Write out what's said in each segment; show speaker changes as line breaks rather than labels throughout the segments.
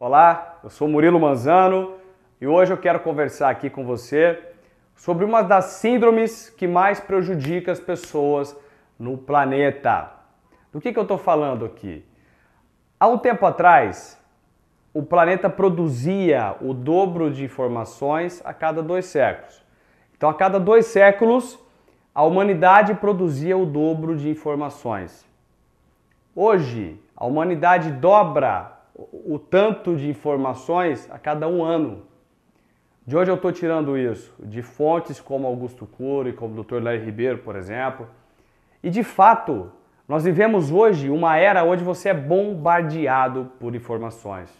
Olá, eu sou Murilo Manzano e hoje eu quero conversar aqui com você sobre uma das síndromes que mais prejudica as pessoas no planeta. Do que, que eu estou falando aqui? Há um tempo atrás, o planeta produzia o dobro de informações a cada dois séculos. Então, a cada dois séculos, a humanidade produzia o dobro de informações. Hoje, a humanidade dobra o tanto de informações a cada um ano. De onde eu estou tirando isso? De fontes como Augusto Cury, como o Dr. Larry Ribeiro, por exemplo. E de fato, nós vivemos hoje uma era onde você é bombardeado por informações.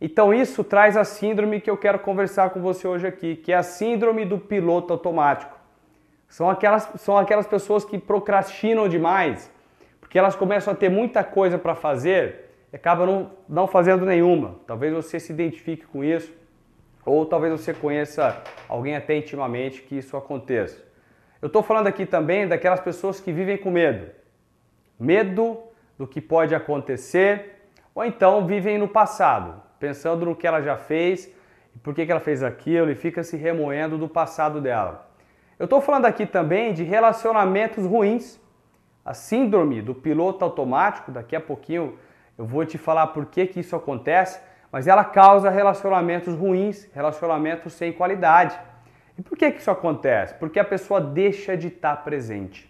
Então isso traz a síndrome que eu quero conversar com você hoje aqui, que é a síndrome do piloto automático. São aquelas, são aquelas pessoas que procrastinam demais, porque elas começam a ter muita coisa para fazer acaba não, não fazendo nenhuma. Talvez você se identifique com isso, ou talvez você conheça alguém até intimamente que isso aconteça. Eu estou falando aqui também daquelas pessoas que vivem com medo. Medo do que pode acontecer, ou então vivem no passado, pensando no que ela já fez por que, que ela fez aquilo e fica se remoendo do passado dela. Eu estou falando aqui também de relacionamentos ruins, a síndrome do piloto automático, daqui a pouquinho eu vou te falar por que, que isso acontece, mas ela causa relacionamentos ruins, relacionamentos sem qualidade. E por que, que isso acontece? Porque a pessoa deixa de estar presente.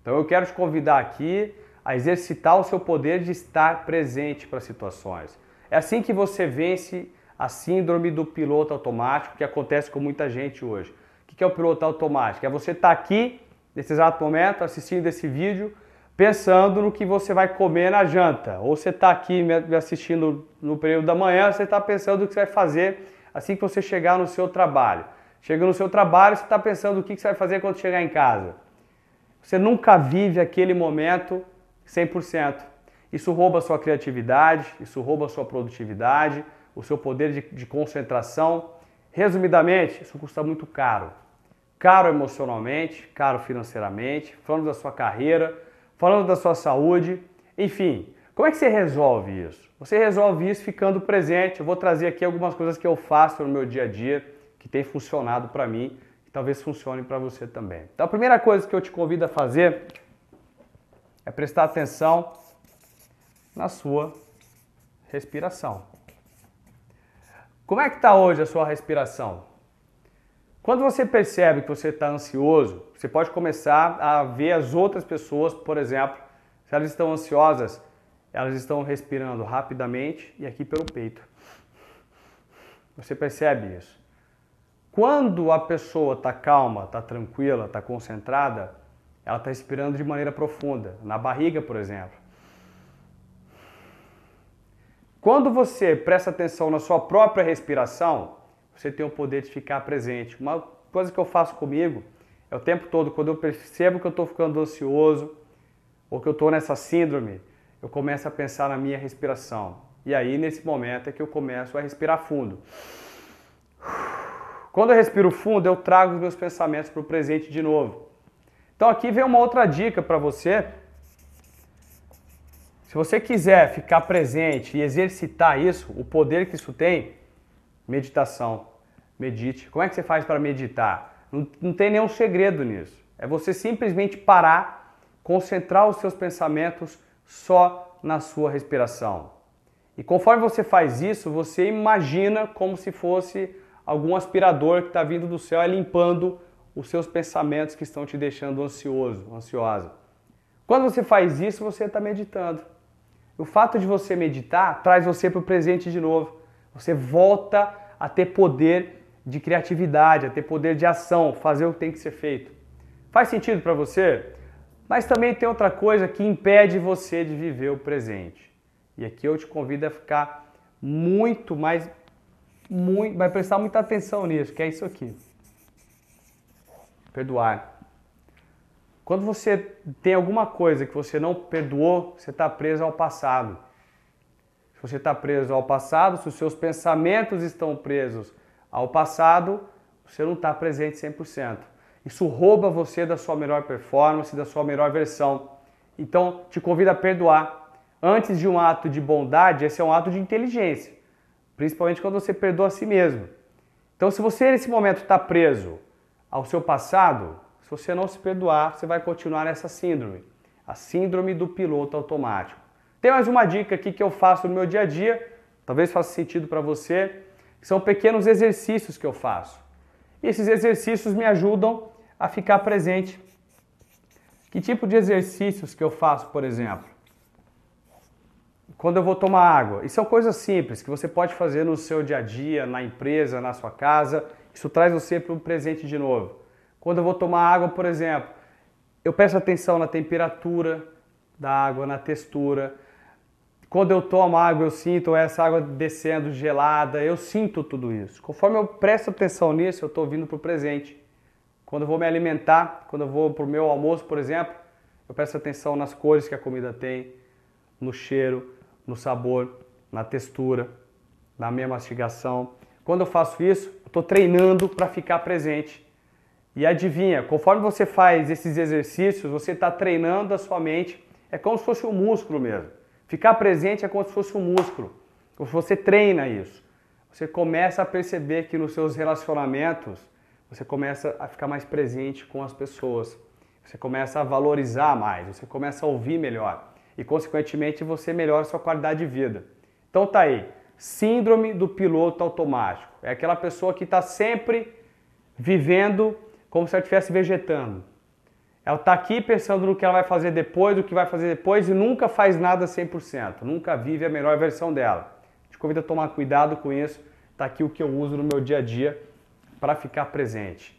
Então eu quero te convidar aqui a exercitar o seu poder de estar presente para situações. É assim que você vence a síndrome do piloto automático que acontece com muita gente hoje. O que é o piloto automático? É você estar aqui, nesse exato momento, assistindo esse vídeo, pensando no que você vai comer na janta. Ou você está aqui me assistindo no período da manhã, você está pensando o que você vai fazer assim que você chegar no seu trabalho. Chega no seu trabalho, você está pensando o que você vai fazer quando chegar em casa. Você nunca vive aquele momento 100%. Isso rouba a sua criatividade, isso rouba a sua produtividade, o seu poder de, de concentração. Resumidamente, isso custa muito caro. Caro emocionalmente, caro financeiramente, falando da sua carreira, falando da sua saúde, enfim. Como é que você resolve isso? Você resolve isso ficando presente. Eu vou trazer aqui algumas coisas que eu faço no meu dia a dia que tem funcionado para mim e talvez funcione para você também. Então, a primeira coisa que eu te convido a fazer é prestar atenção na sua respiração. Como é que está hoje a sua respiração? Quando você percebe que você está ansioso, você pode começar a ver as outras pessoas, por exemplo, se elas estão ansiosas, elas estão respirando rapidamente e aqui pelo peito. Você percebe isso? Quando a pessoa está calma, está tranquila, está concentrada, ela está respirando de maneira profunda, na barriga, por exemplo. Quando você presta atenção na sua própria respiração, você tem o poder de ficar presente. Uma coisa que eu faço comigo é o tempo todo, quando eu percebo que eu estou ficando ansioso ou que eu estou nessa síndrome, eu começo a pensar na minha respiração. E aí, nesse momento, é que eu começo a respirar fundo. Quando eu respiro fundo, eu trago os meus pensamentos para o presente de novo. Então, aqui vem uma outra dica para você. Se você quiser ficar presente e exercitar isso, o poder que isso tem, meditação. Medite. Como é que você faz para meditar? Não, não tem nenhum segredo nisso. É você simplesmente parar, concentrar os seus pensamentos só na sua respiração. E conforme você faz isso, você imagina como se fosse algum aspirador que está vindo do céu e limpando os seus pensamentos que estão te deixando ansioso, ansiosa. Quando você faz isso, você está meditando. O fato de você meditar traz você para o presente de novo. Você volta a ter poder de criatividade, a ter poder de ação, fazer o que tem que ser feito. Faz sentido para você? Mas também tem outra coisa que impede você de viver o presente. E aqui eu te convido a ficar muito mais, muito, vai prestar muita atenção nisso, que é isso aqui. Perdoar. Quando você tem alguma coisa que você não perdoou, você está preso ao passado. Você está preso ao passado, se os seus pensamentos estão presos ao passado, você não está presente 100%. Isso rouba você da sua melhor performance, da sua melhor versão. Então, te convido a perdoar. Antes de um ato de bondade, esse é um ato de inteligência, principalmente quando você perdoa a si mesmo. Então, se você nesse momento está preso ao seu passado, se você não se perdoar, você vai continuar nessa síndrome, a síndrome do piloto automático. Tem mais uma dica aqui que eu faço no meu dia a dia, talvez faça sentido para você, que são pequenos exercícios que eu faço. E esses exercícios me ajudam a ficar presente. Que tipo de exercícios que eu faço, por exemplo? Quando eu vou tomar água. E são coisas simples que você pode fazer no seu dia a dia, na empresa, na sua casa. Isso traz você para o presente de novo. Quando eu vou tomar água, por exemplo, eu presto atenção na temperatura da água, na textura. Quando eu tomo água, eu sinto essa água descendo gelada, eu sinto tudo isso. Conforme eu presto atenção nisso, eu estou vindo para o presente. Quando eu vou me alimentar, quando eu vou para o meu almoço, por exemplo, eu presto atenção nas cores que a comida tem, no cheiro, no sabor, na textura, na minha mastigação. Quando eu faço isso, eu estou treinando para ficar presente. E adivinha, conforme você faz esses exercícios, você está treinando a sua mente. É como se fosse um músculo mesmo. Ficar presente é como se fosse um músculo. Você treina isso. Você começa a perceber que nos seus relacionamentos você começa a ficar mais presente com as pessoas. Você começa a valorizar mais, você começa a ouvir melhor e consequentemente você melhora sua qualidade de vida. Então tá aí, síndrome do piloto automático. É aquela pessoa que está sempre vivendo como se ela estivesse vegetando. Ela está aqui pensando no que ela vai fazer depois, do que vai fazer depois e nunca faz nada 100%, nunca vive a melhor versão dela. Te convido a tomar cuidado com isso. Está aqui o que eu uso no meu dia a dia para ficar presente.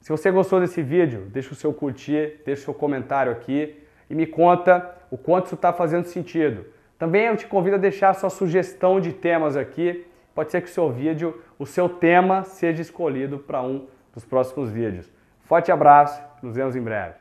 Se você gostou desse vídeo, deixa o seu curtir, deixa o seu comentário aqui e me conta o quanto isso está fazendo sentido. Também eu te convido a deixar a sua sugestão de temas aqui. Pode ser que o seu vídeo, o seu tema, seja escolhido para um dos próximos vídeos. Forte abraço, nos vemos em breve.